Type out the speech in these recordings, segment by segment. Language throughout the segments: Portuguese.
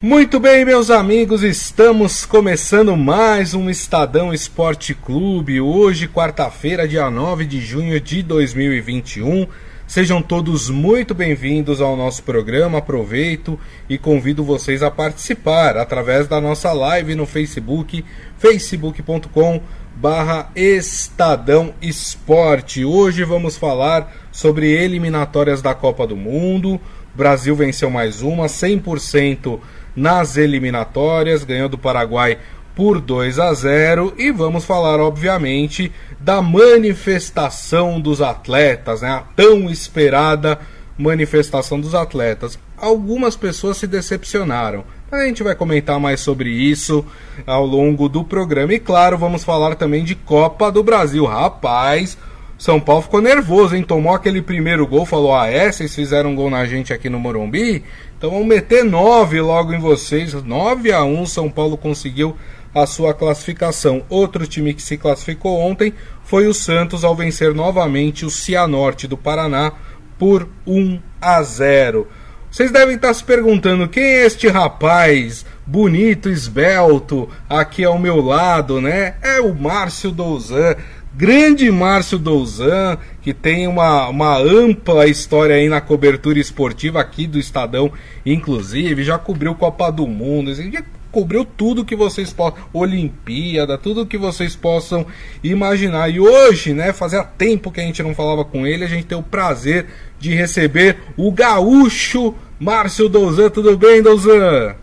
Muito bem, meus amigos, estamos começando mais um Estadão Esporte Clube. Hoje, quarta-feira, dia 9 de junho de 2021. Sejam todos muito bem-vindos ao nosso programa. Aproveito e convido vocês a participar através da nossa live no Facebook, facebook.com barra Estadão Esporte. Hoje vamos falar sobre eliminatórias da Copa do Mundo. O Brasil venceu mais uma, 100% nas eliminatórias, ganhou do Paraguai por 2 a 0 e vamos falar obviamente da manifestação dos atletas, né? A tão esperada manifestação dos atletas. Algumas pessoas se decepcionaram. A gente vai comentar mais sobre isso ao longo do programa. E claro, vamos falar também de Copa do Brasil. Rapaz, São Paulo ficou nervoso, hein? Tomou aquele primeiro gol, falou: Ah, é? Vocês fizeram um gol na gente aqui no Morumbi? Então vamos meter 9 logo em vocês. 9 a 1 São Paulo conseguiu a sua classificação. Outro time que se classificou ontem foi o Santos ao vencer novamente o Cianorte do Paraná por 1 a 0. Vocês devem estar se perguntando quem é este rapaz bonito, esbelto, aqui ao meu lado, né? É o Márcio Douzan grande Márcio Douzan, que tem uma, uma ampla história aí na cobertura esportiva aqui do Estadão, inclusive, já cobriu Copa do Mundo, assim, já cobriu tudo que vocês possam, Olimpíada, tudo que vocês possam imaginar. E hoje, né, fazia tempo que a gente não falava com ele, a gente tem o prazer de receber o gaúcho Márcio Douzan. Tudo bem, Douzan?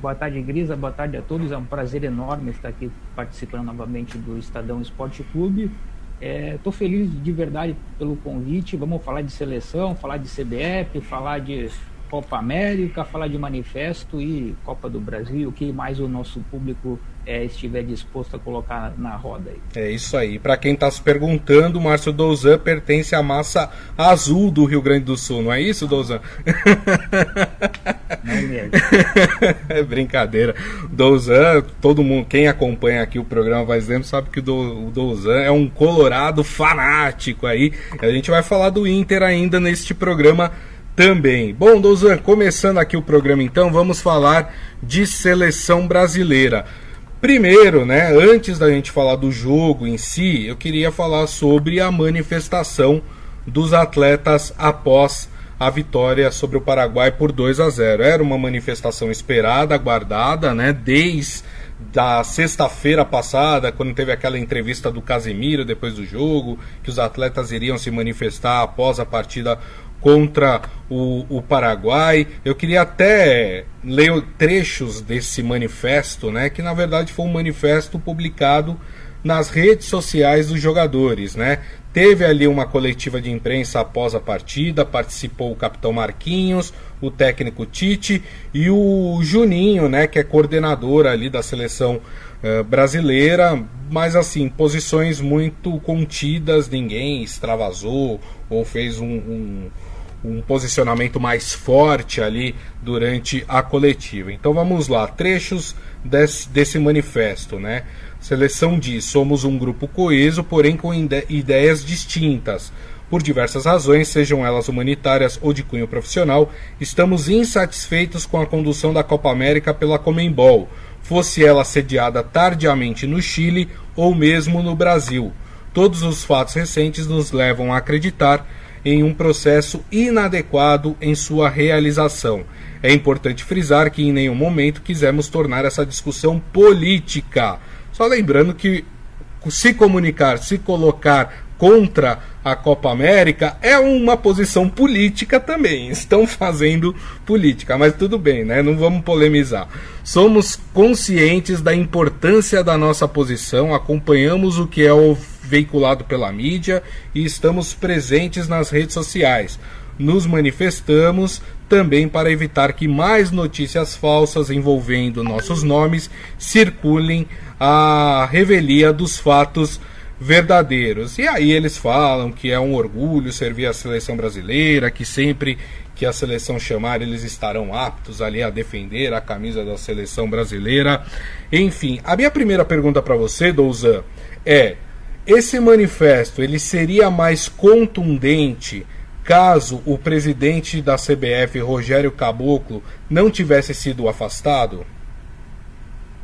Boa tarde, Grisa. Boa tarde a todos. É um prazer enorme estar aqui participando novamente do Estadão Esporte Clube. Estou é, feliz de verdade pelo convite. Vamos falar de seleção, falar de CBF, falar de Copa América, falar de manifesto e Copa do Brasil, o que mais o nosso público é, estiver disposto a colocar na roda. Aí. É isso aí. Para quem está se perguntando, o Márcio Douzan pertence à massa azul do Rio Grande do Sul, não é isso, Douzan? Não mesmo. é brincadeira. Douzan, todo mundo, quem acompanha aqui o programa vai dizendo, sabe que o Douzan é um colorado fanático aí. A gente vai falar do Inter ainda neste programa também. Bom, Douzan, começando aqui o programa então, vamos falar de seleção brasileira. Primeiro, né, antes da gente falar do jogo em si, eu queria falar sobre a manifestação dos atletas após a vitória sobre o Paraguai por 2 a 0. Era uma manifestação esperada, aguardada, né, desde da sexta-feira passada, quando teve aquela entrevista do Casemiro depois do jogo, que os atletas iriam se manifestar após a partida contra o, o, Paraguai. Eu queria até ler trechos desse manifesto, né, que na verdade foi um manifesto publicado nas redes sociais dos jogadores, né? Teve ali uma coletiva de imprensa após a partida, participou o capitão Marquinhos, o técnico Tite e o Juninho, né, que é coordenador ali da seleção uh, brasileira, mas assim, posições muito contidas, ninguém extravasou ou fez um, um um posicionamento mais forte ali durante a coletiva. Então vamos lá, trechos desse, desse manifesto, né? Seleção diz: somos um grupo coeso, porém com ideias distintas. Por diversas razões, sejam elas humanitárias ou de cunho profissional, estamos insatisfeitos com a condução da Copa América pela Comembol, fosse ela sediada tardiamente no Chile ou mesmo no Brasil. Todos os fatos recentes nos levam a acreditar em um processo inadequado em sua realização. É importante frisar que em nenhum momento quisemos tornar essa discussão política. Só lembrando que se comunicar, se colocar contra a Copa América é uma posição política também. Estão fazendo política, mas tudo bem, né? Não vamos polemizar. Somos conscientes da importância da nossa posição, acompanhamos o que é o veiculado pela mídia e estamos presentes nas redes sociais. Nos manifestamos também para evitar que mais notícias falsas envolvendo nossos nomes circulem à revelia dos fatos verdadeiros. E aí eles falam que é um orgulho servir a seleção brasileira, que sempre que a seleção chamar eles estarão aptos ali a defender a camisa da seleção brasileira. Enfim, a minha primeira pergunta para você, Douzan, é: esse manifesto ele seria mais contundente caso o presidente da CBF, Rogério Caboclo, não tivesse sido afastado?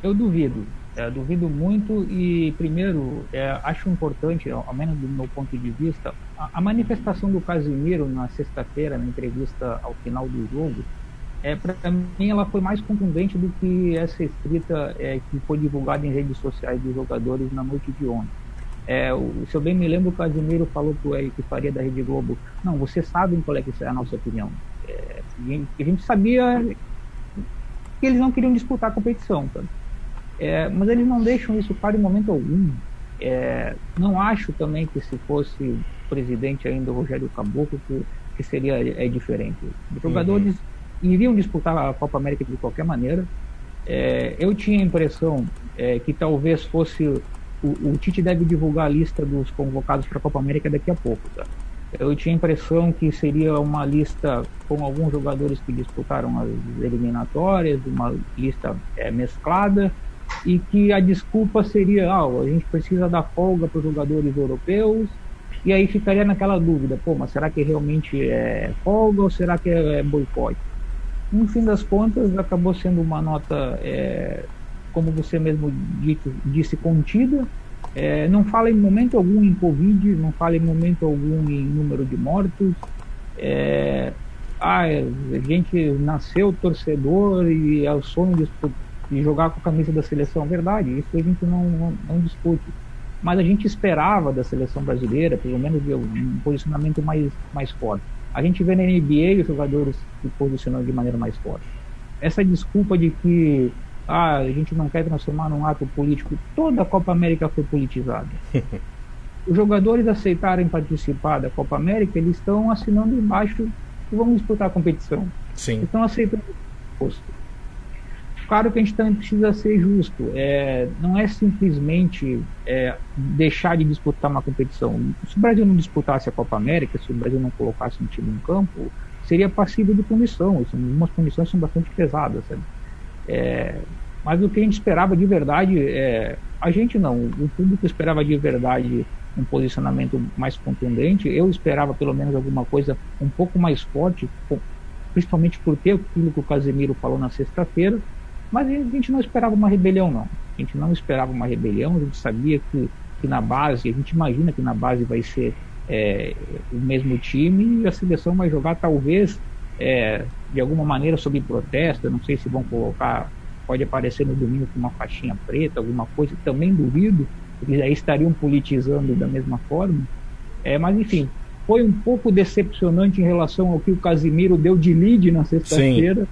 Eu duvido. É, duvido muito e, primeiro, é, acho importante, ao menos do meu ponto de vista, a, a manifestação do Casimiro na sexta-feira, na entrevista ao final do jogo, é, para mim ela foi mais contundente do que essa escrita é, que foi divulgada em redes sociais dos jogadores na noite de ontem. É, o, se eu bem me lembro, o Casimiro falou para o Eric Faria da Rede Globo, não, vocês sabem qual é que é a nossa opinião. É, a, gente, a gente sabia que eles não queriam disputar a competição, tá? É, mas eles não deixam isso claro em momento algum. É, não acho também que se fosse presidente ainda o Rogério Caboclo que, que seria é, diferente. Os jogadores uhum. iriam disputar a Copa América de qualquer maneira. É, eu tinha a impressão é, que talvez fosse o, o, Tite deve divulgar a lista dos convocados para a Copa América daqui a pouco. Tá? Eu tinha a impressão que seria uma lista com alguns jogadores que disputaram as eliminatórias, uma lista é, mesclada e que a desculpa seria, ah, a gente precisa dar folga para os jogadores europeus, e aí ficaria naquela dúvida, pô, mas será que realmente é folga ou será que é boicote? No fim das contas, acabou sendo uma nota, é, como você mesmo disse, disse contida, é, não fala em momento algum em Covid, não fala em momento algum em número de mortos. É, ah, a gente nasceu torcedor e é o sonho de e jogar com a camisa da seleção, verdade, isso a gente não, não, não discute. Mas a gente esperava da seleção brasileira, pelo menos, um posicionamento mais, mais forte. A gente vê na NBA os jogadores se posicionando de maneira mais forte. Essa desculpa de que ah, a gente não quer transformar num ato político, toda a Copa América foi politizada. os jogadores aceitarem participar da Copa América, eles estão assinando embaixo que vão disputar a competição. Sim. Estão aceitando o posto. Claro que a gente também precisa ser justo. É, não é simplesmente é, deixar de disputar uma competição. Se o Brasil não disputasse a Copa América, se o Brasil não colocasse um time em campo, seria passível de punição. Algumas punições são bastante pesadas. É, mas o que a gente esperava de verdade, é, a gente não, o público esperava de verdade um posicionamento mais contundente. Eu esperava pelo menos alguma coisa um pouco mais forte, principalmente por ter aquilo que o Casemiro falou na sexta-feira mas a gente não esperava uma rebelião, não. A gente não esperava uma rebelião, a gente sabia que, que na base, a gente imagina que na base vai ser é, o mesmo time e a seleção vai jogar talvez é, de alguma maneira sob protesto, não sei se vão colocar, pode aparecer no domingo com uma faixinha preta, alguma coisa, também duvido, porque aí estariam politizando da mesma forma. É, mas enfim, foi um pouco decepcionante em relação ao que o Casimiro deu de lead na sexta-feira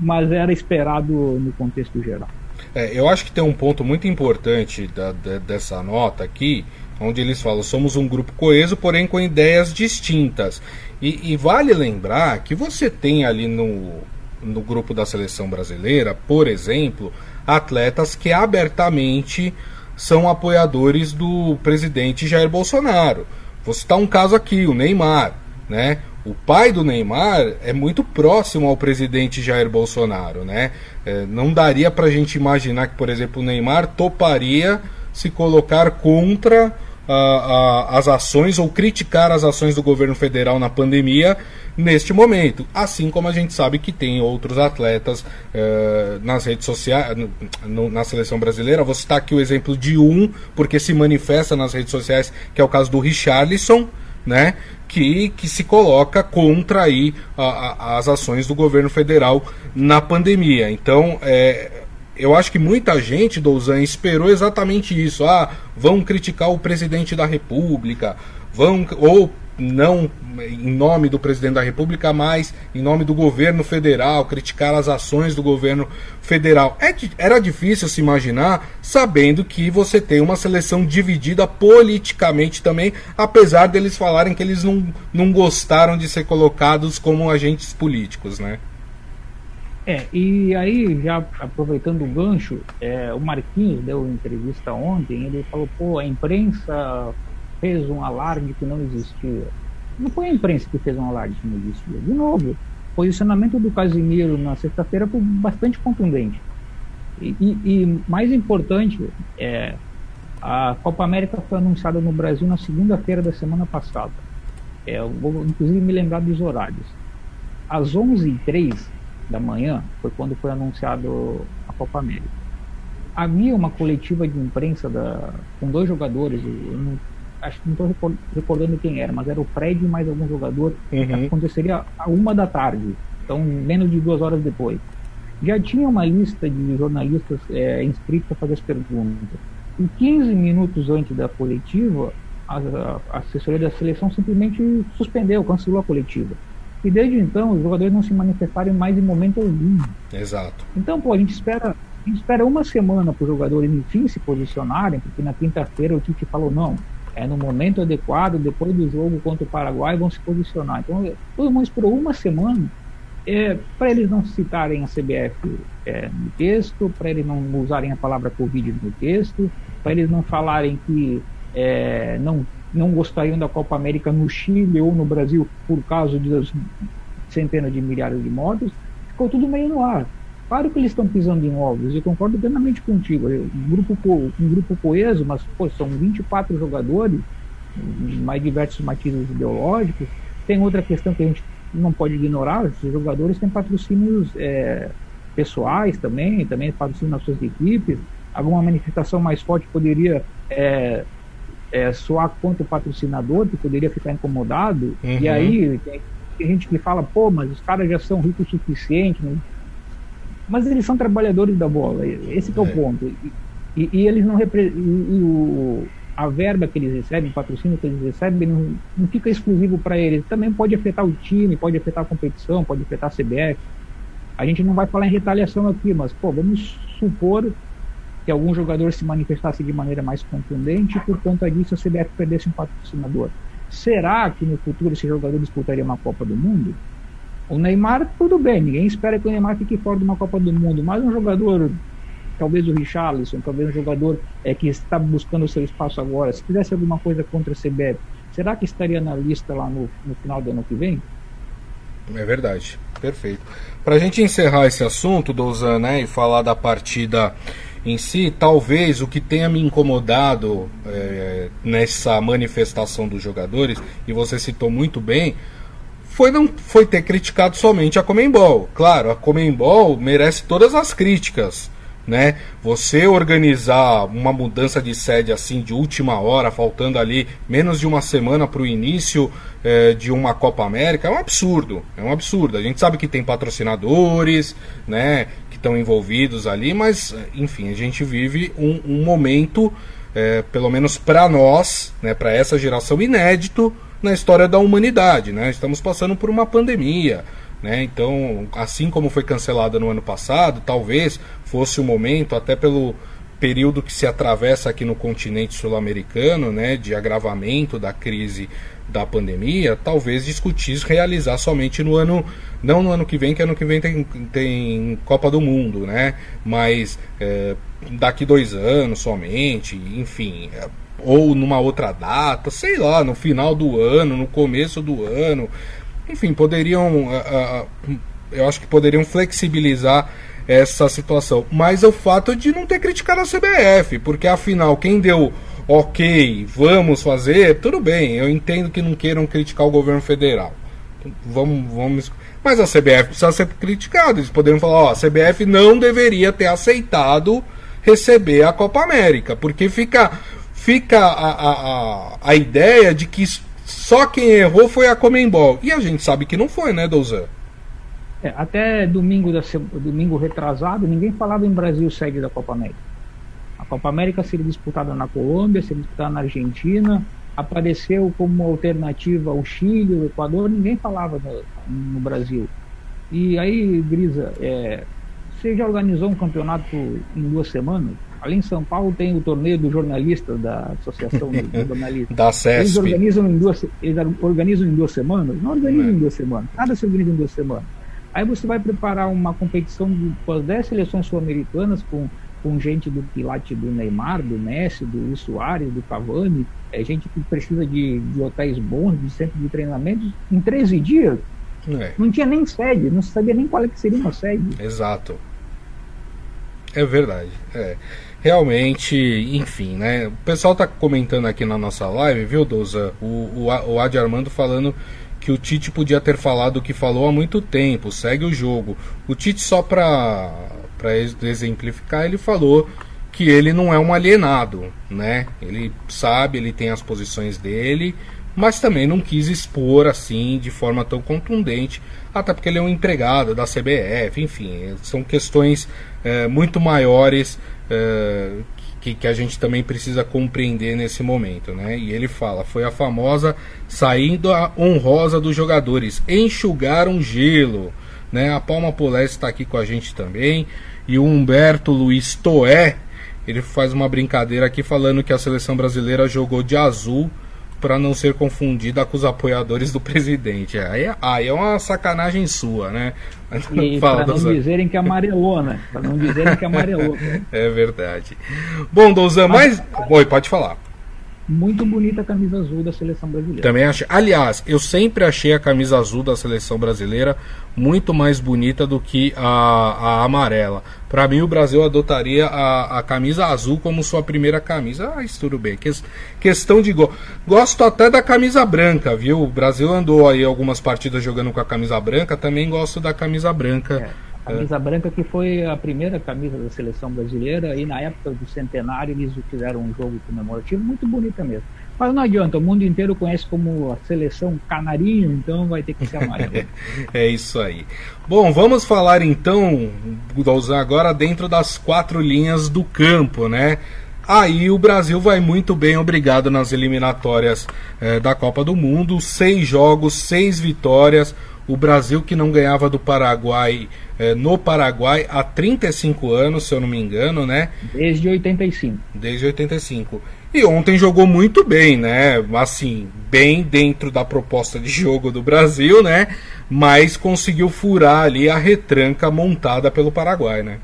mas era esperado no contexto geral. É, eu acho que tem um ponto muito importante da, da, dessa nota aqui, onde eles falam: somos um grupo coeso, porém com ideias distintas. E, e vale lembrar que você tem ali no, no grupo da seleção brasileira, por exemplo, atletas que abertamente são apoiadores do presidente Jair Bolsonaro. Vou citar um caso aqui, o Neymar, né? o pai do Neymar é muito próximo ao presidente Jair Bolsonaro, né? É, não daria para a gente imaginar que, por exemplo, o Neymar toparia se colocar contra a, a, as ações ou criticar as ações do governo federal na pandemia neste momento. Assim como a gente sabe que tem outros atletas é, nas redes sociais, no, na seleção brasileira. Vou citar aqui o exemplo de um, porque se manifesta nas redes sociais, que é o caso do Richarlison né, que, que se coloca contra aí a, a, as ações do governo federal na pandemia. Então, é, eu acho que muita gente, Douzan, esperou exatamente isso. Ah, vão criticar o presidente da República, vão ou não em nome do presidente da República, mas em nome do governo federal, criticar as ações do governo federal. É, era difícil se imaginar, sabendo que você tem uma seleção dividida politicamente também, apesar deles falarem que eles não, não gostaram de ser colocados como agentes políticos, né? É, e aí, já aproveitando o gancho, é, o Marquinhos deu entrevista ontem, ele falou, pô, a imprensa fez um alarde que não existia. Não foi a imprensa que fez um alarde que não existia. De novo, o posicionamento do Casimiro na sexta-feira foi bastante contundente. E, e, e, mais importante, é, a Copa América foi anunciada no Brasil na segunda-feira da semana passada. É, eu vou inclusive me lembrar dos horários. Às 11h03 da manhã foi quando foi anunciado a Copa América. Havia uma coletiva de imprensa da, com dois jogadores, não, acho que não estou recordando quem era, mas era o Fred e mais algum jogador, uhum. aconteceria a uma da tarde, então menos de duas horas depois. Já tinha uma lista de jornalistas é, inscritos para fazer as perguntas. E 15 minutos antes da coletiva, a, a assessoria da seleção simplesmente suspendeu, cancelou a coletiva. E desde então os jogadores não se manifestaram mais em momento algum. Exato. Então, pô, a gente espera, a gente espera uma semana para os jogadores enfim se posicionarem, porque na quinta-feira o Tite falou não, é no momento adequado, depois do jogo contra o Paraguai vão se posicionar. Então, todo mundo esperou uma semana é, para eles não citarem a CBF é, no texto, para eles não usarem a palavra Covid no texto, para eles não falarem que é, não, não gostariam da Copa América no Chile ou no Brasil por causa das centenas de milhares de mortos, ficou tudo meio no ar. Claro que eles estão pisando em ovos, eu concordo plenamente contigo. Um grupo, um grupo coeso, mas pô, são 24 jogadores, mais diversos matizes ideológicos. Tem outra questão que a gente não pode ignorar, os jogadores têm patrocínios é, pessoais também, também patrocínio nas suas equipes. Alguma manifestação mais forte poderia é, é, soar contra o patrocinador, que poderia ficar incomodado. Uhum. E aí tem, tem, gente que fala, pô, mas os caras já são ricos o suficiente. Né? Mas eles são trabalhadores da bola, esse é o é. ponto. E, e, e eles não representam. A verba que eles recebem, o patrocínio que eles recebem, não, não fica exclusivo para eles. Também pode afetar o time, pode afetar a competição, pode afetar a CBF. A gente não vai falar em retaliação aqui, mas, pô, vamos supor que algum jogador se manifestasse de maneira mais contundente e por conta disso a CBF perdesse um patrocinador. Será que no futuro esse jogador disputaria uma Copa do Mundo? O Neymar, tudo bem, ninguém espera que o Neymar fique fora de uma Copa do Mundo, mas um jogador, talvez o Richarlison, talvez um jogador é, que está buscando o seu espaço agora, se fizesse alguma coisa contra a CBF, será que estaria na lista lá no, no final do ano que vem? É verdade, perfeito. Para a gente encerrar esse assunto, Douzan, né, e falar da partida em si, talvez o que tenha me incomodado é, nessa manifestação dos jogadores, e você citou muito bem, foi não foi ter criticado somente a Comembol. Claro, a Comembol merece todas as críticas, né? Você organizar uma mudança de sede assim de última hora, faltando ali menos de uma semana para o início é, de uma Copa América, é um absurdo. É um absurdo. A gente sabe que tem patrocinadores, né? Estão envolvidos ali, mas enfim, a gente vive um, um momento, é, pelo menos para nós, né, para essa geração, inédito na história da humanidade. Né? Estamos passando por uma pandemia. Né? Então, assim como foi cancelada no ano passado, talvez fosse o momento, até pelo período que se atravessa aqui no continente sul-americano, né, de agravamento da crise da pandemia, talvez discutir realizar somente no ano, não no ano que vem, que ano que vem tem, tem Copa do Mundo, né? Mas é, daqui dois anos somente, enfim, é, ou numa outra data, sei lá, no final do ano, no começo do ano, enfim, poderiam, eu acho que poderiam flexibilizar essa situação. Mas o fato de não ter criticado a CBF, porque afinal quem deu ok, vamos fazer, tudo bem, eu entendo que não queiram criticar o governo federal. Vamos, vamos. Mas a CBF precisa ser criticada. Eles poderiam falar, ó, a CBF não deveria ter aceitado receber a Copa América, porque fica, fica a, a, a, ideia de que só quem errou foi a Comembol. E a gente sabe que não foi, né, Douzan? É, até domingo, da, domingo retrasado, ninguém falava em Brasil sede da Copa América. Copa América seria disputada na Colômbia, seria disputada na Argentina, apareceu como alternativa o Chile, o Equador, ninguém falava no, no Brasil. E aí, Grisa, é, você já organizou um campeonato em duas semanas? Ali em São Paulo tem o torneio dos jornalistas da Associação dos Jornalistas. da CESP. Eles organizam em duas, eles organizam em duas semanas? Não organizam é. em duas semanas. Nada se organiza em duas semanas. Aí você vai preparar uma competição com as 10 seleções sul-americanas, com, com gente do quilate do Neymar, do Messi, do Luiz Soares, do Cavani, é gente que precisa de, de hotéis bons, de centro de treinamento, em 13 dias. É. Não tinha nem sede, não sabia nem qual é que seria uma sede. Exato. É verdade. É. Realmente, enfim, né? O pessoal tá comentando aqui na nossa live, viu, Douza? O, o, o Adi Armando falando que o Tite podia ter falado o que falou há muito tempo, segue o jogo. O Tite, só para exemplificar, ele falou que ele não é um alienado, né? Ele sabe, ele tem as posições dele, mas também não quis expor assim de forma tão contundente, até porque ele é um empregado da CBF, enfim, são questões é, muito maiores é, que, que, a gente também precisa compreender nesse momento, né? E ele fala, foi a famosa saindo a honrosa dos jogadores, enxugaram gelo, né? A Palma Polé está aqui com a gente também, e o Humberto Luiz Toé ele faz uma brincadeira aqui falando que a seleção brasileira jogou de azul para não ser confundida com os apoiadores do presidente. Aí, é, aí é uma sacanagem sua, né? Para não dizerem que amarelou, né? Para não dizerem que amarelou. é verdade. Bom, Douzan, mas... Oi, pode falar muito bonita a camisa azul da seleção brasileira. Também achei. Aliás, eu sempre achei a camisa azul da seleção brasileira muito mais bonita do que a, a amarela. Para mim, o Brasil adotaria a, a camisa azul como sua primeira camisa. Ah, isso tudo bem. Que, questão de gol. Gosto até da camisa branca, viu? O Brasil andou aí algumas partidas jogando com a camisa branca. Também gosto da camisa branca. É camisa é. branca que foi a primeira camisa da seleção brasileira e na época do centenário eles fizeram um jogo comemorativo muito bonita mesmo. Mas não adianta, o mundo inteiro conhece como a seleção canarinho, então vai ter que ser amarelo. é isso aí. Bom, vamos falar então, usar agora dentro das quatro linhas do campo, né? Aí o Brasil vai muito bem, obrigado nas eliminatórias eh, da Copa do Mundo. Seis jogos, seis vitórias. O Brasil que não ganhava do Paraguai é, no Paraguai há 35 anos, se eu não me engano, né? Desde 85. Desde 85. E ontem jogou muito bem, né? Assim, bem dentro da proposta de jogo do Brasil, né? Mas conseguiu furar ali a retranca montada pelo Paraguai, né?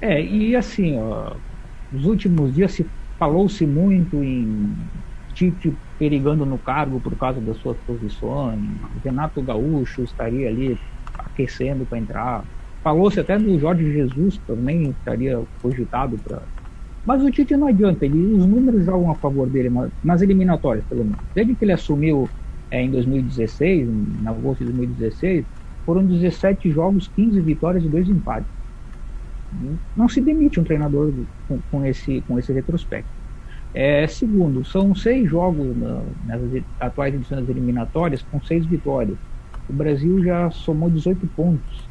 É, e assim, ó, nos últimos dias se falou-se muito em Tite perigando no cargo por causa das suas posições. Renato Gaúcho estaria ali aquecendo para entrar. Falou-se até do Jorge Jesus também estaria cogitado para. Mas o Tite não adianta, ele, os números jogam a favor dele nas eliminatórias, pelo menos. Desde que ele assumiu é, em 2016, em agosto de 2016, foram 17 jogos, 15 vitórias e 2 empates. Não se demite um treinador com, com esse, com esse retrospecto. É, segundo, são seis jogos na, nas atuais edições eliminatórias com seis vitórias. O Brasil já somou 18 pontos.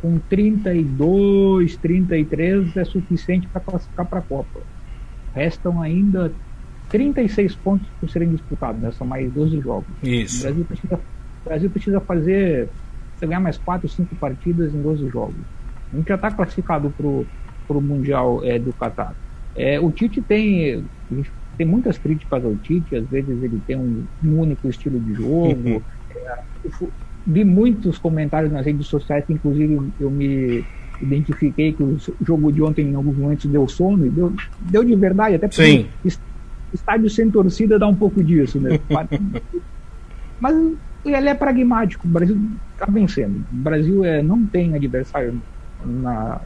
Com 32, 33 é suficiente para classificar para a Copa. Restam ainda 36 pontos por serem disputados, né? são mais 12 jogos. Isso. O Brasil precisa, o Brasil precisa fazer, ganhar mais 4, 5 partidas em 12 jogos. A gente já está classificado para o Mundial é, do Qatar. É, o Tite tem, tem muitas críticas ao Tite, às vezes ele tem um, um único estilo de jogo. é, vi muitos comentários nas redes sociais, que inclusive eu me identifiquei que o jogo de ontem em alguns momentos deu sono, e deu, deu de verdade, até porque Sim. estádio sem torcida dá um pouco disso, né? Mas ele é pragmático, o Brasil está vencendo. O Brasil é, não tem adversário na,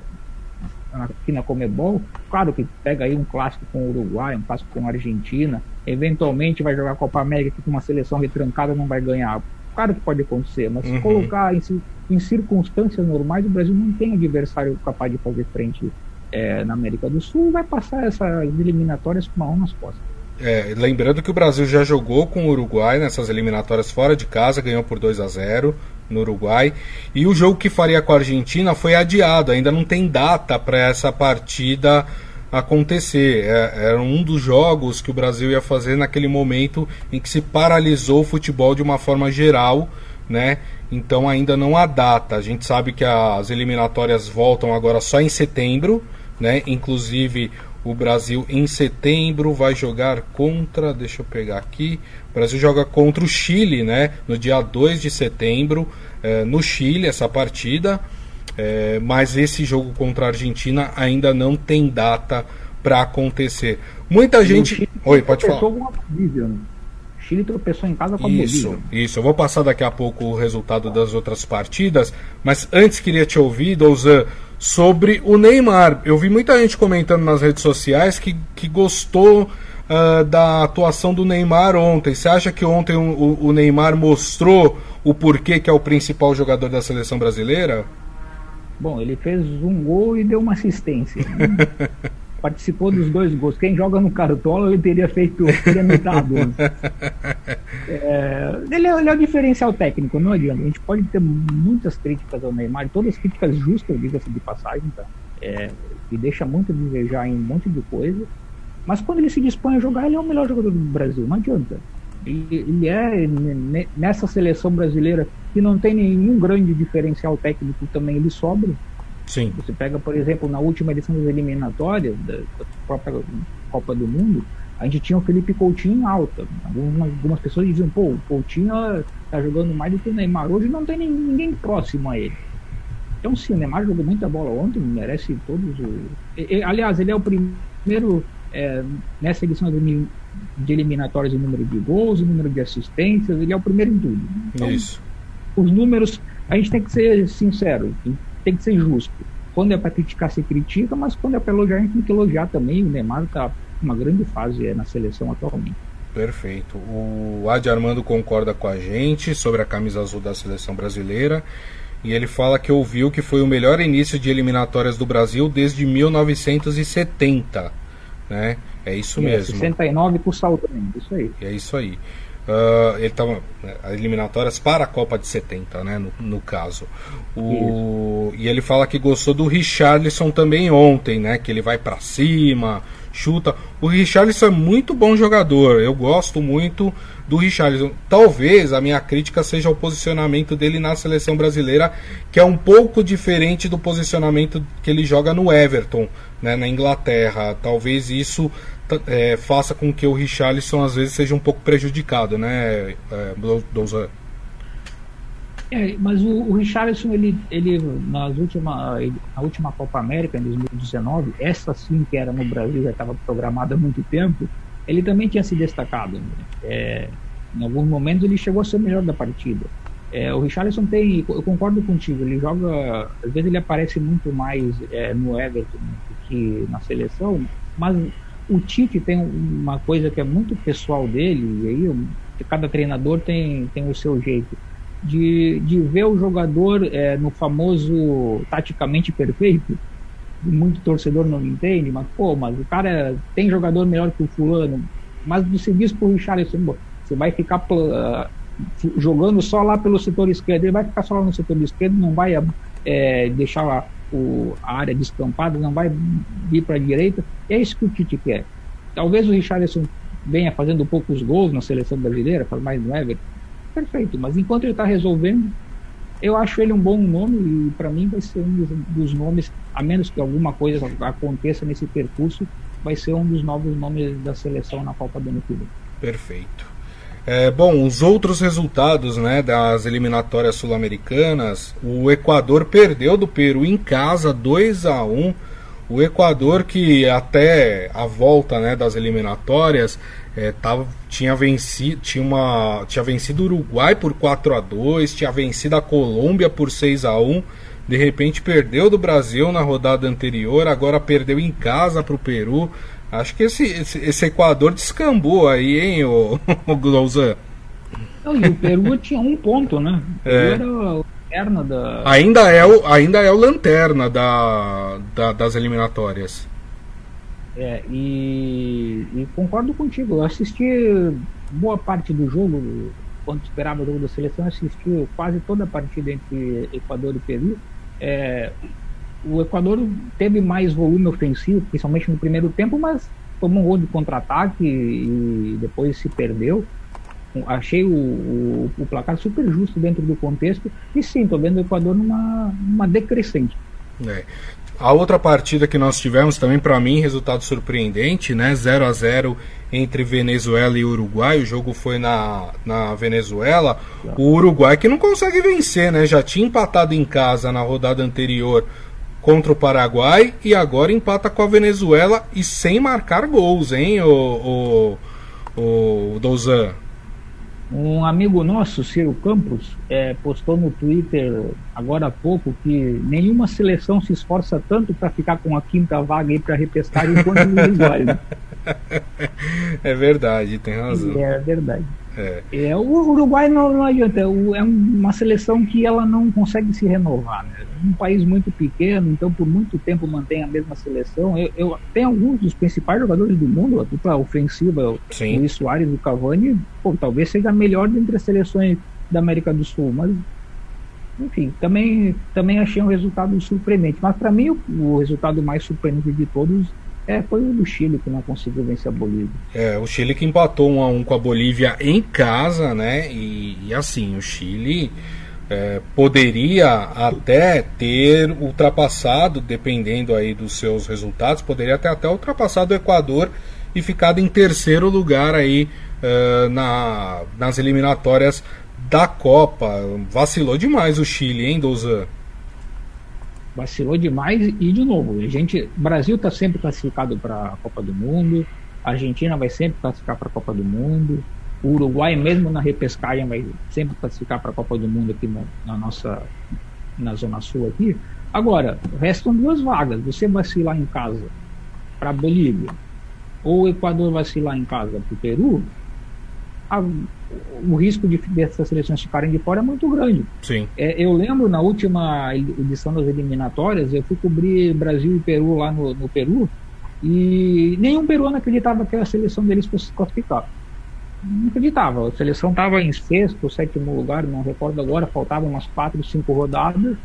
aqui na Comebol, claro que pega aí um clássico com o Uruguai, um clássico com a Argentina, eventualmente vai jogar a Copa América que com uma seleção retrancada não vai ganhar. Claro que pode acontecer, mas uhum. se colocar em, em, circunstâncias normais, o Brasil não tem adversário capaz de fazer frente é, na América do Sul, vai passar essas eliminatórias com uma mão nas costas. É, lembrando que o Brasil já jogou com o Uruguai nessas eliminatórias fora de casa, ganhou por 2 a 0 no Uruguai. E o jogo que faria com a Argentina foi adiado, ainda não tem data para essa partida acontecer. É, era um dos jogos que o Brasil ia fazer naquele momento em que se paralisou o futebol de uma forma geral, né? Então ainda não há data. A gente sabe que as eliminatórias voltam agora só em setembro, né? Inclusive o Brasil em setembro vai jogar contra, deixa eu pegar aqui. O Brasil joga contra o Chile, né? No dia 2 de setembro, é, no Chile, essa partida. É, mas esse jogo contra a Argentina ainda não tem data para acontecer. Muita gente. Oi, pode falar. Né? Chile tropeçou em casa com a isso, Bolívia. Isso, eu vou passar daqui a pouco o resultado das outras partidas, mas antes queria te ouvir, Douzan, sobre o Neymar. Eu vi muita gente comentando nas redes sociais que, que gostou uh, da atuação do Neymar ontem. Você acha que ontem o, o, Neymar mostrou o porquê que é o principal jogador da seleção brasileira? Bom, ele fez um gol e deu uma assistência. Né? Participou dos dois gols. Quem joga no Cartola, ele teria feito, teria. Né? É, ele, é, ele, é, o diferencial técnico, não adianta. A gente pode ter muitas críticas ao Neymar, todas críticas justas, diga-se de passagem, tá? É, e deixa muito a desejar em um monte de coisa. Mas quando ele se dispõe a jogar, ele é o melhor jogador do Brasil, não adianta. Ele, ele é, nessa seleção brasileira, que não tem nenhum grande diferencial técnico, também ele sobra. Sim. Você pega, por exemplo, na última edição das eliminatórias da, da própria Copa do Mundo, a gente tinha o Felipe Coutinho alta. Algumas, algumas pessoas diziam, pô, o Coutinho tá jogando mais do que o Neymar. Hoje não tem ninguém próximo a ele. Então, sim, o Neymar jogou muita bola ontem, merece todos os. Aliás, ele é o primeiro é, nessa edição de eliminatórias em número de gols, em número de assistências, ele é o primeiro em tudo. Então, Isso. Os números, a gente tem que ser sincero, tem que ser justo. Quando é para criticar, se critica, mas quando é para elogiar, a gente tem que elogiar também. O Neymar está uma grande fase é, na seleção atualmente. Perfeito. O Adi Armando concorda com a gente sobre a camisa azul da seleção brasileira. E ele fala que ouviu que foi o melhor início de eliminatórias do Brasil desde 1970 né? É isso é, mesmo. 69 por Saldanha, isso aí. É isso aí. Uh, ele estava né, eliminatórias para a Copa de 70, né, no, no caso. O, e ele fala que gostou do Richarlison também ontem, né, que ele vai para cima, chuta. O Richarlison é muito bom jogador, eu gosto muito do Richarlison. Talvez a minha crítica seja o posicionamento dele na seleção brasileira, que é um pouco diferente do posicionamento que ele joga no Everton, né, na Inglaterra. Talvez isso é, faça com que o Richarlison às vezes seja um pouco prejudicado, né, é, Douzan? É, mas o, o Richarlison, ele, ele nas última, na última Copa América, em 2019, essa sim que era no Brasil, já estava programada há muito tempo, ele também tinha se destacado. Né? É, em alguns momentos ele chegou a ser o melhor da partida. É, o Richarlison tem, eu concordo contigo, ele joga, às vezes ele aparece muito mais é, no Everton do que na seleção, mas o Tite tem uma coisa que é muito pessoal dele, e aí cada treinador tem, tem o seu jeito de, de ver o jogador é, no famoso taticamente perfeito. Muito torcedor não entende, mas pô, mas o cara tem jogador melhor que o fulano. Mas do serviço pro Richarlison, você vai ficar uh, jogando só lá pelo setor esquerdo, ele vai ficar só lá no setor esquerdo, não vai é, deixar lá o, a área descampada, não vai ir para a direita. É isso que o Tite quer. Talvez o Richarlison venha fazendo poucos gols na seleção brasileira, faz mais no Everton perfeito. Mas enquanto ele está resolvendo, eu acho ele um bom nome e para mim vai ser um dos, dos, nomes, a menos que alguma coisa aconteça nesse percurso, vai ser um dos novos nomes da seleção na Copa do ano que vem. Perfeito. É, bom, os outros resultados né, das eliminatórias sul-americanas, o Equador perdeu do Peru em casa 2 a 1 o Equador que até a volta né, das eliminatórias é, tava, tinha, vencido, tinha, uma, tinha vencido o Uruguai por 4 a 2 tinha vencido a Colômbia por 6 a 1 de repente perdeu do Brasil na rodada anterior, agora perdeu em casa para o Peru. Acho que esse, esse, esse, Equador descambou aí, hein, o, o Glouzan? e o Peru tinha um ponto, né? É. Era o lanterna da. Ainda é o, ainda é o lanterna da, da das eliminatórias. É, e, e, concordo contigo. Eu assisti boa parte do jogo, quando esperava o jogo da seleção, assisti quase toda a partida entre Equador e Peru. É, o Equador teve mais volume ofensivo, principalmente no primeiro tempo, mas tomou um gol de contra-ataque e depois se perdeu. Achei o, o, o, placar super justo dentro do contexto e sim, estou vendo o Equador numa, numa decrescente. É. A outra partida que nós tivemos também, para mim, resultado surpreendente, né? 0 a 0 entre Venezuela e Uruguai. O jogo foi na, na Venezuela. O Uruguai que não consegue vencer, né? Já tinha empatado em casa na rodada anterior contra o Paraguai e agora empata com a Venezuela e sem marcar gols, hein, o, o, o Douzan? Um amigo nosso, Ciro Campos, é, postou no Twitter agora há pouco que nenhuma seleção se esforça tanto para ficar com a quinta vaga aí para repescar enquanto o Uruguai. Né? É verdade, tem razão. É verdade. É. é o Uruguai não, não adianta, é uma seleção que ela não consegue se renovar. Né? Um país muito pequeno, então por muito tempo mantém a mesma seleção. Eu, eu tem alguns dos principais jogadores do mundo, a dupla ofensiva, Sim. o Luiz Soares e o Cavani, pô, talvez seja a melhor dentre as seleções da América do Sul, mas enfim, também, também achei um resultado surpreendente. Mas para mim, o, o resultado mais surpreendente de todos é, foi o do Chile que não conseguiu vencer a Bolívia. É, o Chile que empatou um a um com a Bolívia em casa, né? E, e assim, o Chile é, poderia até ter ultrapassado, dependendo aí dos seus resultados, poderia ter até ultrapassado o Equador e ficado em terceiro lugar aí uh, na, nas eliminatórias da Copa. Vacilou demais o Chile, hein, Douzan? Vacilou demais e de novo, a gente, Brasil está sempre classificado para a Copa do Mundo, Argentina vai sempre classificar para a Copa do Mundo, o Uruguai mesmo na repescagem vai sempre classificar para a Copa do Mundo aqui na, na, nossa na zona sul aqui. Agora, restam duas vagas. Você vacilar em casa para Bolívia ou o Equador vacilar em casa para o Peru, a, o risco de dessas seleções ficarem de fora é muito grande. Sim. É, eu lembro na última edição das eliminatórias, eu fui cobrir Brasil e Peru lá no, no Peru e nenhum peruano acreditava que a seleção deles fosse classificar. Não acreditava. A seleção estava em sexto, sétimo lugar, não recordo agora, faltavam umas quatro, cinco rodadas.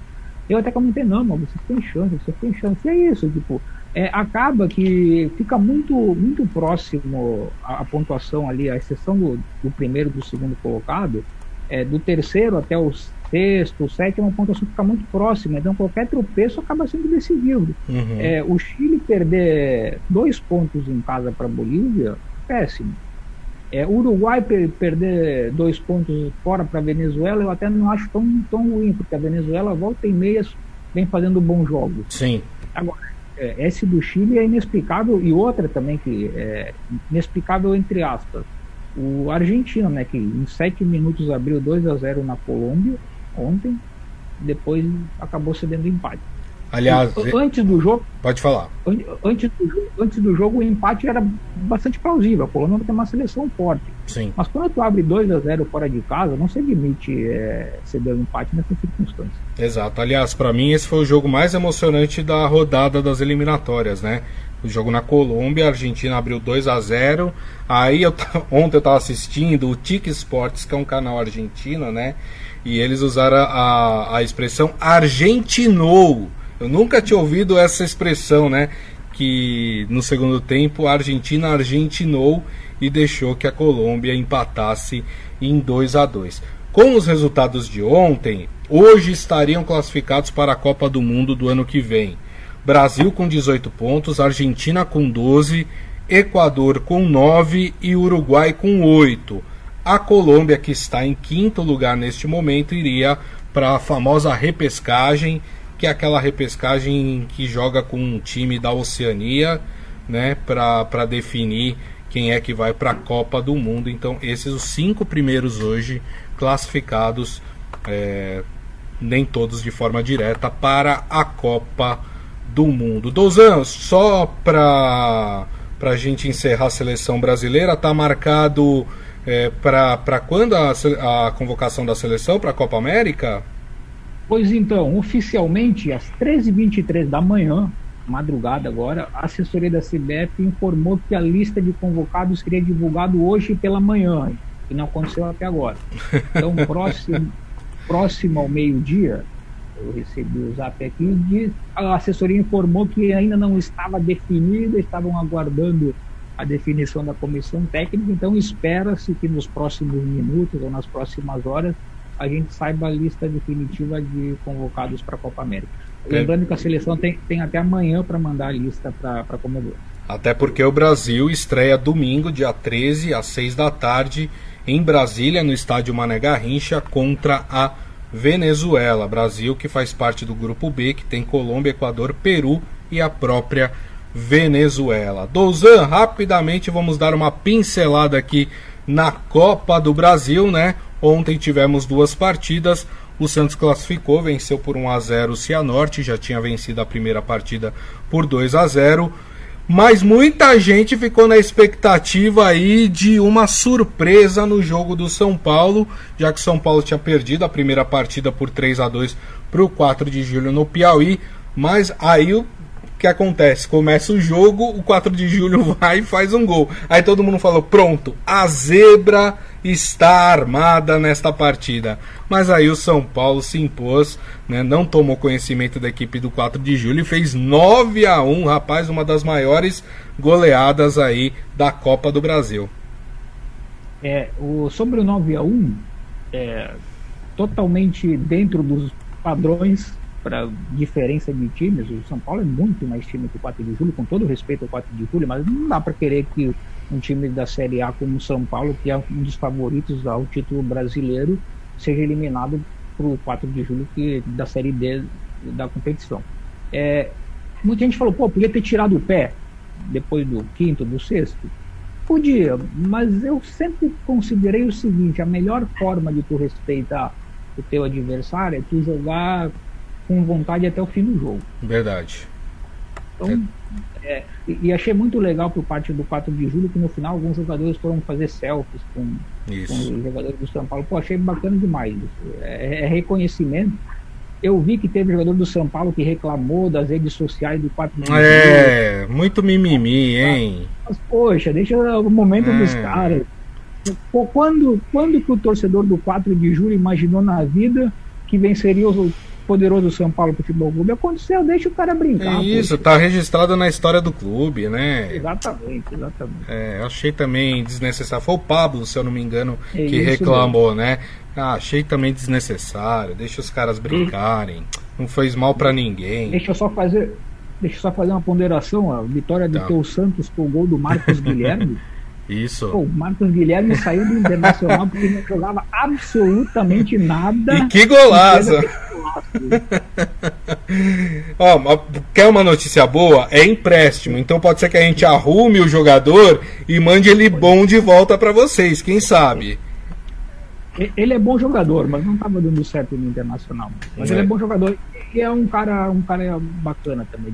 Eu até comentei, não, mas você tem chance, você tem chance. E é isso, tipo, é, acaba que fica muito, muito próximo a, a pontuação ali, a exceção do, do primeiro do segundo colocado, é, do terceiro até o sexto, o sétimo, a pontuação fica muito próxima, então qualquer tropeço acaba sendo decisivo. Uhum. É, o Chile perder dois pontos em casa para a Bolívia, péssimo. É, o Uruguai per perder dois pontos fora para a Venezuela, eu até não acho tão, tão ruim, porque a Venezuela volta em meias, vem fazendo bons jogos. Sim. Agora, esse do Chile é inexplicável e outra também que é inexplicável entre aspas. O argentino, né, que em sete minutos abriu 2 a 0 na Colômbia ontem, depois acabou cedendo empate. Aliás, antes do jogo. Pode falar. Antes do, antes do jogo, o empate era bastante plausível. A Colômbia tem uma seleção forte. Sim. Mas quando tu abre 2 a 0 fora de casa, não se admite é, ceder o um empate nessas circunstâncias. Exato. Aliás, para mim, esse foi o jogo mais emocionante da rodada das eliminatórias, né? O jogo na Colômbia, a Argentina abriu 2 a 0 Aí eu, ontem eu estava assistindo o Tic Sports, que é um canal argentino, né? E eles usaram a, a expressão argentinou eu nunca tinha ouvido essa expressão, né? Que no segundo tempo a Argentina argentinou e deixou que a Colômbia empatasse em 2 a 2. Com os resultados de ontem, hoje estariam classificados para a Copa do Mundo do ano que vem. Brasil com 18 pontos, Argentina com 12, Equador com 9 e Uruguai com 8. A Colômbia, que está em quinto lugar neste momento, iria para a famosa repescagem que é aquela repescagem que joga com um time da Oceania, né, para definir quem é que vai para a Copa do Mundo. Então, esses os cinco primeiros hoje classificados, é, nem todos de forma direta, para a Copa do Mundo. Douzan, só para a gente encerrar a seleção brasileira, está marcado é, para quando a, a convocação da seleção para a Copa América? Pois então, oficialmente, às 13h23 da manhã, madrugada agora, a assessoria da CBF informou que a lista de convocados seria divulgada hoje pela manhã, que não aconteceu até agora. Então, próximo, próximo ao meio-dia, eu recebi o zap aqui, de, a assessoria informou que ainda não estava definida, estavam aguardando a definição da comissão técnica, então espera-se que nos próximos minutos ou nas próximas horas a gente saiba a lista definitiva de convocados para a Copa América. Lembrando que a seleção tem, tem até amanhã para mandar a lista para a Comebol. Até porque o Brasil estreia domingo, dia 13, às 6 da tarde, em Brasília, no estádio Mané Garrincha, contra a Venezuela. Brasil que faz parte do grupo B, que tem Colômbia, Equador, Peru e a própria Venezuela. Douzan, rapidamente vamos dar uma pincelada aqui na Copa do Brasil, né? Ontem tivemos duas partidas. O Santos classificou, venceu por 1 a 0 o Cianorte, já tinha vencido a primeira partida por 2 a 0. Mas muita gente ficou na expectativa aí de uma surpresa no jogo do São Paulo, já que São Paulo tinha perdido a primeira partida por 3 a 2 para o 4 de julho no Piauí. Mas aí o que acontece? Começa o jogo, o 4 de julho vai e faz um gol. Aí todo mundo falou: pronto, a zebra está armada nesta partida. Mas aí o São Paulo se impôs, né, não tomou conhecimento da equipe do 4 de julho e fez 9 a 1 rapaz, uma das maiores goleadas aí da Copa do Brasil. É, o, sobre o 9 a 1 é, totalmente dentro dos padrões para diferença de times. O São Paulo é muito mais time que o 4 de julho, com todo respeito ao 4 de julho, mas não dá para querer que um time da Série A como o São Paulo, que é um dos favoritos ao título brasileiro, seja eliminado para o 4 de julho que, da Série D da competição. É, muita gente falou, pô, podia ter tirado o pé depois do quinto, do sexto. Podia, mas eu sempre considerei o seguinte: a melhor forma de tu respeitar o teu adversário é tu jogar com vontade até o fim do jogo. Verdade. Então, é. É, e, achei muito legal por parte do 4 de julho que no final alguns jogadores foram fazer selfies com, com os jogadores do São Paulo. Pô, achei bacana demais. É, é, reconhecimento. Eu vi que teve jogador do São Paulo que reclamou das redes sociais do 4 de julho. É, muito mimimi, hein? Mas, poxa, deixa o momento dos é. caras. Quando, quando que o torcedor do 4 de julho imaginou na vida que venceria os poderoso São Paulo Futebol Clube. Aconteceu, deixa o cara brincar. É isso, tá registrado na história do clube, né? Exatamente, exatamente. É, achei também desnecessário. Foi o Pablo, se eu não me engano, é que reclamou, mesmo. né? Ah, achei também desnecessário. Deixa os caras brincarem. Não fez mal para ninguém. Deixa eu só fazer. Deixa eu só fazer uma ponderação. A vitória do tá. teu Santos com o gol do Marcos Guilherme. Isso. Pô, o Marcos Guilherme saiu do Internacional porque não jogava absolutamente nada. E que golaço! Ó, quer uma notícia boa? É empréstimo. Então pode ser que a gente arrume o jogador e mande ele bom de volta para vocês, quem sabe? Ele é bom jogador, mas não estava dando certo no internacional. Mas é. ele é bom jogador e é um cara, um cara bacana também,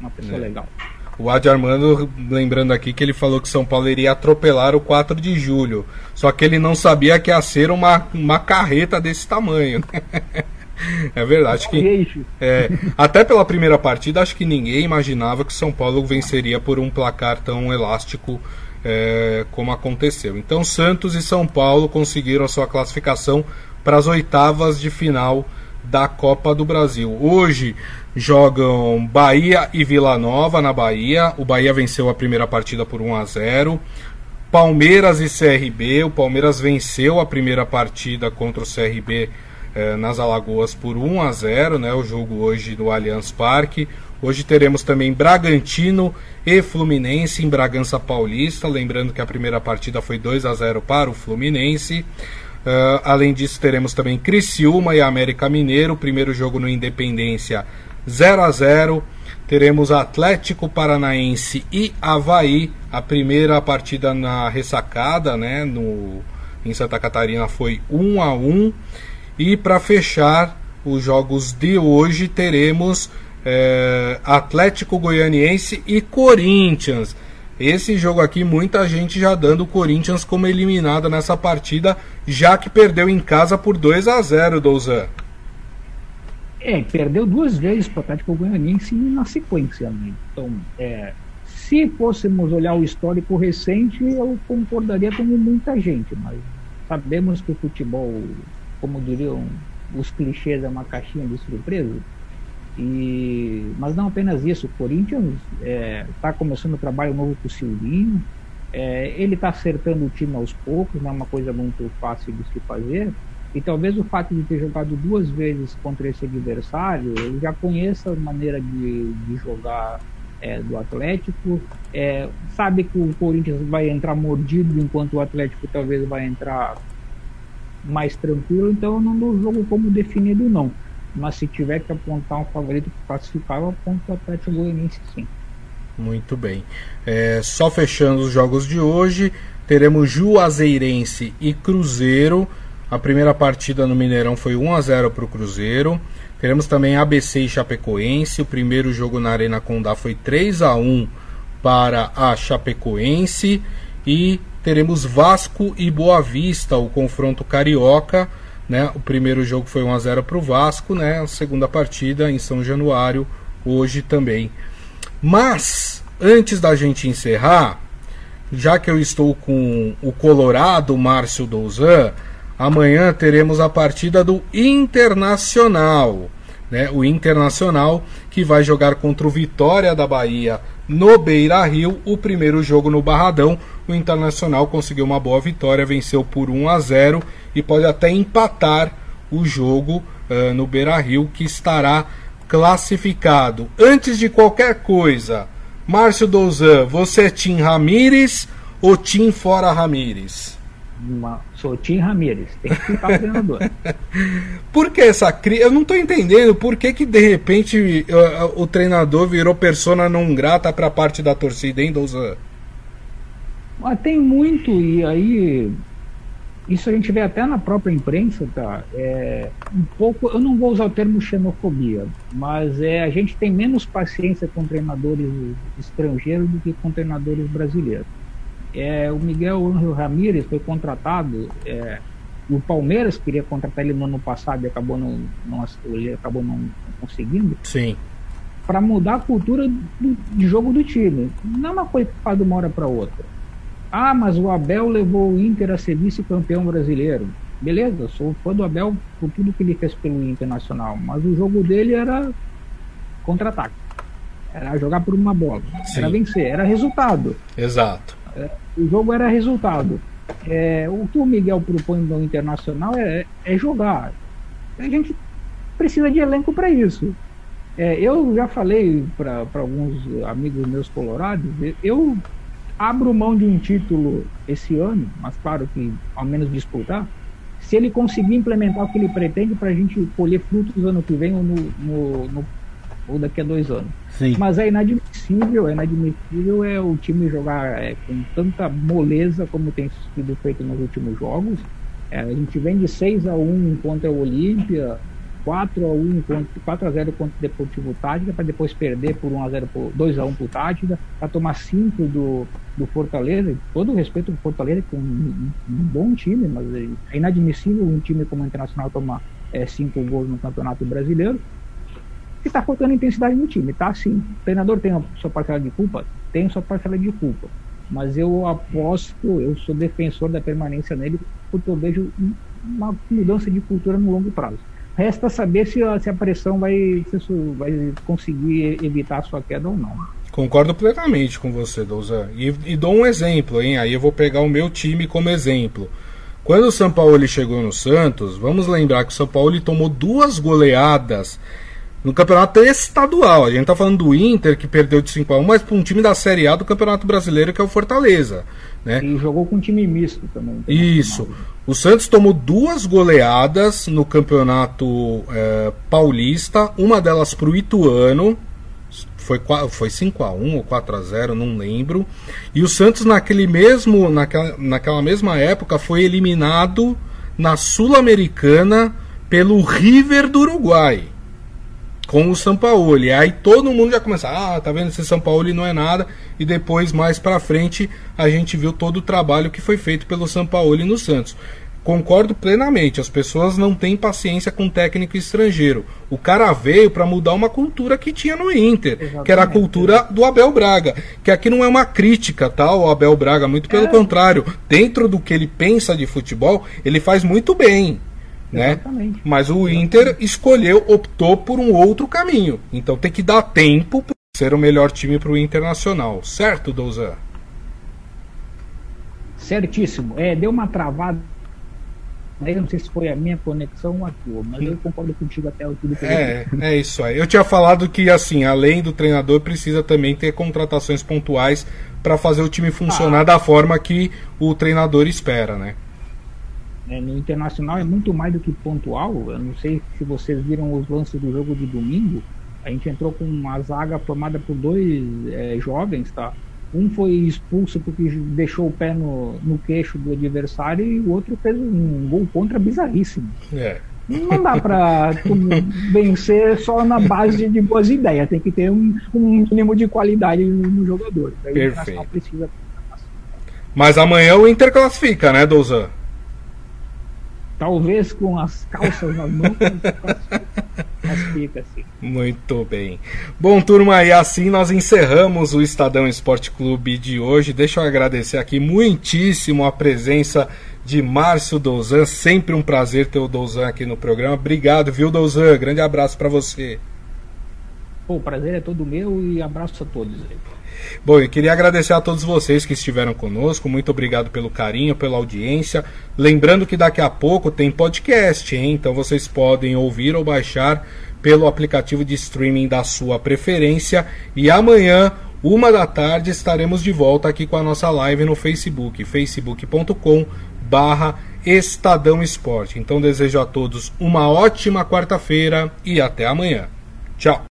uma pessoa é. legal. O Adi Armando, lembrando aqui que ele falou que São Paulo iria atropelar o 4 de julho. Só que ele não sabia que ia ser uma, uma carreta desse tamanho. É verdade que é, até pela primeira partida acho que ninguém imaginava que São Paulo venceria por um placar tão elástico é, como aconteceu. Então Santos e São Paulo conseguiram a sua classificação para as oitavas de final da Copa do Brasil. Hoje jogam Bahia e Vila Nova na Bahia. O Bahia venceu a primeira partida por 1 a 0. Palmeiras e CRB. O Palmeiras venceu a primeira partida contra o CRB eh, nas Alagoas por 1 a 0, né? O jogo hoje no Allianz Parque. Hoje teremos também Bragantino e Fluminense em Bragança Paulista. Lembrando que a primeira partida foi 2 a 0 para o Fluminense. Uh, além disso, teremos também Criciúma e América Mineiro. Primeiro jogo no Independência 0 a 0 Teremos Atlético Paranaense e Havaí. A primeira partida na ressacada, né? No, em Santa Catarina foi 1 a 1 E para fechar os jogos de hoje, teremos é, Atlético Goianiense e Corinthians. Esse jogo aqui, muita gente já dando o Corinthians como eliminado nessa partida, já que perdeu em casa por 2 a 0 Douzan. É, perdeu duas vezes para o Atlético Goianiense na sequência. Né? Então, é, se fôssemos olhar o histórico recente, eu concordaria com muita gente, mas sabemos que o futebol, como diriam os clichês, é uma caixinha de surpresa. E, mas não apenas isso, o Corinthians está é, tá começando um trabalho novo com o Silvinho, é, ele está acertando o time aos poucos, não é uma coisa muito fácil de se fazer, e talvez o fato de ter jogado duas vezes contra esse adversário, ele já conheça a maneira de, de jogar é, do Atlético, é, sabe que o Corinthians vai entrar mordido, enquanto o Atlético talvez vai entrar mais tranquilo, então eu não dou o jogo como definido não mas se tiver que apontar um favorito para classificar, eu aponto o Atlético Goianiense sim. Muito bem. É, só fechando os jogos de hoje, teremos Juazeirense e Cruzeiro. A primeira partida no Mineirão foi 1 a 0 para o Cruzeiro. Teremos também ABC e Chapecoense. O primeiro jogo na Arena Condá foi 3 a 1 para a Chapecoense. E teremos Vasco e Boa Vista, o confronto carioca. Né? O primeiro jogo foi 1 a 0 para o Vasco, né? a segunda partida em São Januário, hoje também. Mas, antes da gente encerrar, já que eu estou com o Colorado, Márcio Douzan, amanhã teremos a partida do Internacional. Né? O Internacional que vai jogar contra o Vitória da Bahia no Beira Rio, o primeiro jogo no Barradão. O Internacional conseguiu uma boa vitória, venceu por 1 a 0 e pode até empatar o jogo uh, no Beira Rio, que estará classificado. Antes de qualquer coisa, Márcio Douzan, você é Tim Ramires ou Tim Fora Ramires? Uma, sou Tim Ramires, tem que ficar o treinador. por que essa crise? Eu não estou entendendo por que, que de repente o, o treinador virou persona não grata para parte da torcida, hein, Douzan? Ah, tem muito, e aí isso a gente vê até na própria imprensa, tá? É, um pouco, eu não vou usar o termo xenofobia, mas é, a gente tem menos paciência com treinadores estrangeiros do que com treinadores brasileiros. É, o Miguel Angel Ramírez foi contratado, é, o Palmeiras queria contratar ele no ano passado e acabou não, não ele acabou não conseguindo. Sim. Para mudar a cultura do, de jogo do time. Não é uma coisa que faz de uma hora para outra ah, mas o Abel levou o Inter a ser vice-campeão brasileiro. Beleza, sou fã do Abel por tudo que ele fez pelo Internacional, mas o jogo dele era contra-ataque. Era jogar por uma bola, Sim. era vencer, era resultado. Exato. É, o jogo era resultado. É, o que o Miguel propõe no Internacional é, é jogar. A gente precisa de elenco para isso. É, eu já falei para alguns amigos meus colorados, eu abro mão de um título esse ano, mas claro que ao menos disputar, se ele conseguir implementar o que ele pretende para a gente colher frutos ano que vem ou, no, no, no, ou daqui a dois anos. Sim. Mas é inadmissível, é inadmissível é o time jogar é, com tanta moleza como tem sido feito nos últimos jogos. É, a gente vem de 6 a 1 contra o Olímpia, 4 a 1 contra, 4 a 0 contra o Deportivo Tática para depois perder por 1 a 0 por 2 a 1 para o Tática, para tomar 5 do, do Fortaleza, todo o respeito do Fortaleza que é um, um, bom time, mas é inadmissível um time como o Internacional tomar 5 é, gols no Campeonato Brasileiro. E está faltando intensidade no time, tá sim. O treinador tem a sua parcela de culpa? Tem a sua parcela de culpa. Mas eu aposto, eu sou defensor da permanência nele, porque eu vejo uma mudança de cultura no longo prazo. Resta saber se a, se a pressão vai, vai conseguir evitar a sua queda ou não. Concordo plenamente com você, Douzan. E, e, dou um exemplo, hein? Aí eu vou pegar o meu time como exemplo. Quando o São Paulo chegou no Santos, vamos lembrar que o São Paulo tomou duas goleadas no campeonato estadual. A gente tá falando do Inter, que perdeu de 5 a 1 mas para um time da Série A do Campeonato Brasileiro, que é o Fortaleza. Né? E jogou com um time misto também. Isso. O Santos tomou duas goleadas no Campeonato é, Paulista, uma delas para o Ituano. Foi, foi 5 a 1 ou 4 a 0 não lembro. E o Santos, naquele mesmo, naquela, naquela mesma época, foi eliminado na Sul-Americana pelo River do Uruguai com o Sampaoli. Aí todo mundo já começa, ah, tá vendo esse Sampaoli não é nada. E depois mais para frente a gente viu todo o trabalho que foi feito pelo Sampaoli no Santos. Concordo plenamente, as pessoas não têm paciência com técnico estrangeiro. O cara veio para mudar uma cultura que tinha no Inter, Exatamente. que era a cultura do Abel Braga. Que aqui não é uma crítica, tá? O Abel Braga, muito pelo é. contrário. Dentro do que ele pensa de futebol, ele faz muito bem né? Mas o Inter escolheu, optou por um outro caminho. Então tem que dar tempo para ser o melhor time para o Internacional, certo, Douzan? Certíssimo. É, deu uma travada. Eu não sei se foi a minha conexão ou a tua, mas eu concordo contigo até o tudo que É, é isso aí. Eu tinha falado que, assim, além do treinador, precisa também ter contratações pontuais para fazer o time funcionar ah. da forma que o treinador espera, né? É, no Internacional é muito mais do que pontual. Eu não sei se vocês viram os lances do jogo de domingo. A gente entrou com uma zaga formada por dois é, jovens, tá? Um foi expulso porque deixou o pé no, no queixo do adversário e o outro fez um gol contra bizarríssimo. É. Não dá para vencer só na base de boas ideias, tem que ter um, um mínimo de qualidade no jogador. Perfeito. Precisa... Mas amanhã o Inter classifica, né, Douzan? Talvez com as calças nas mãos, classifica, assim. Muito bem. Bom, turma, e assim nós encerramos o Estadão Esporte Clube de hoje. Deixa eu agradecer aqui muitíssimo a presença de Márcio Douzan. Sempre um prazer ter o Douzan aqui no programa. Obrigado, viu, Douzan? Grande abraço para você. o prazer é todo meu e abraço a todos aí. Bom, eu queria agradecer a todos vocês que estiveram conosco. Muito obrigado pelo carinho, pela audiência. Lembrando que daqui a pouco tem podcast, hein? Então vocês podem ouvir ou baixar pelo aplicativo de streaming da sua preferência. E amanhã, uma da tarde, estaremos de volta aqui com a nossa live no Facebook, facebook.com barra Estadão Esporte. Então desejo a todos uma ótima quarta-feira e até amanhã. Tchau!